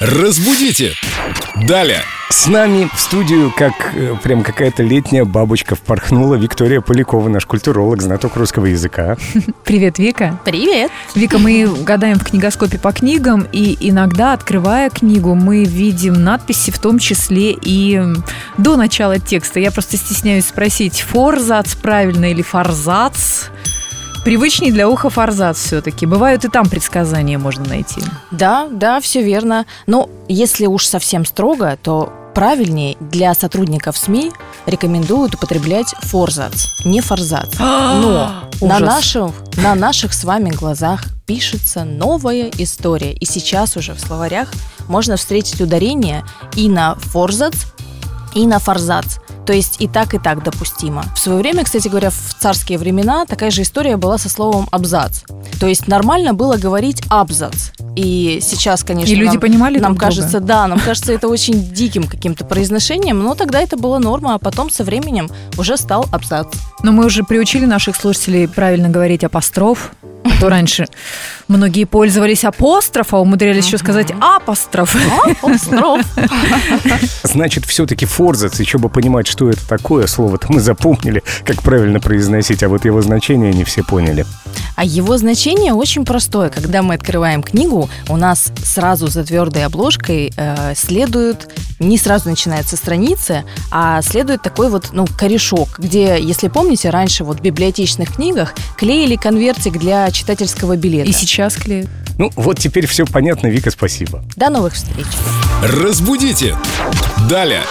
Разбудите! Далее! С нами в студию, как э, прям какая-то летняя бабочка впорхнула Виктория Полякова, наш культуролог, знаток русского языка. Привет, Вика. Привет. Вика, мы гадаем в книгоскопе по книгам, и иногда, открывая книгу, мы видим надписи, в том числе и до начала текста. Я просто стесняюсь спросить, форзац правильно или форзац? Привычнее для уха форзац все-таки. Бывают и там предсказания можно найти. Да, да, все верно. Но если уж совсем строго, то правильнее для сотрудников СМИ рекомендуют употреблять форзац, не форзац. Но на наших, на наших с вами глазах пишется новая история. И сейчас уже в словарях можно встретить ударение и на форзац, и на форзац. То есть и так, и так допустимо. В свое время, кстати говоря, в царские времена такая же история была со словом абзац. То есть нормально было говорить абзац. И сейчас, конечно, И люди нам, понимали нам друг друга? кажется, да, нам кажется это очень диким каким-то произношением, но тогда это была норма, а потом со временем уже стал абзац. Но мы уже приучили наших слушателей правильно говорить апостроф. А то раньше многие пользовались апостроф, а умудрялись еще сказать апостроф. Апостроф. Значит, все-таки форзац, еще бы понимать, что это такое слово-то мы запомнили, как правильно произносить, а вот его значение не все поняли. А его значение очень простое. Когда мы открываем книгу, у нас сразу за твердой обложкой э, следует, не сразу начинается страница, а следует такой вот, ну, корешок, где, если помните, раньше вот в библиотечных книгах клеили конвертик для читательского билета. И сейчас клеят. Ну, вот теперь все понятно, Вика, спасибо. До новых встреч! Разбудите! Далее!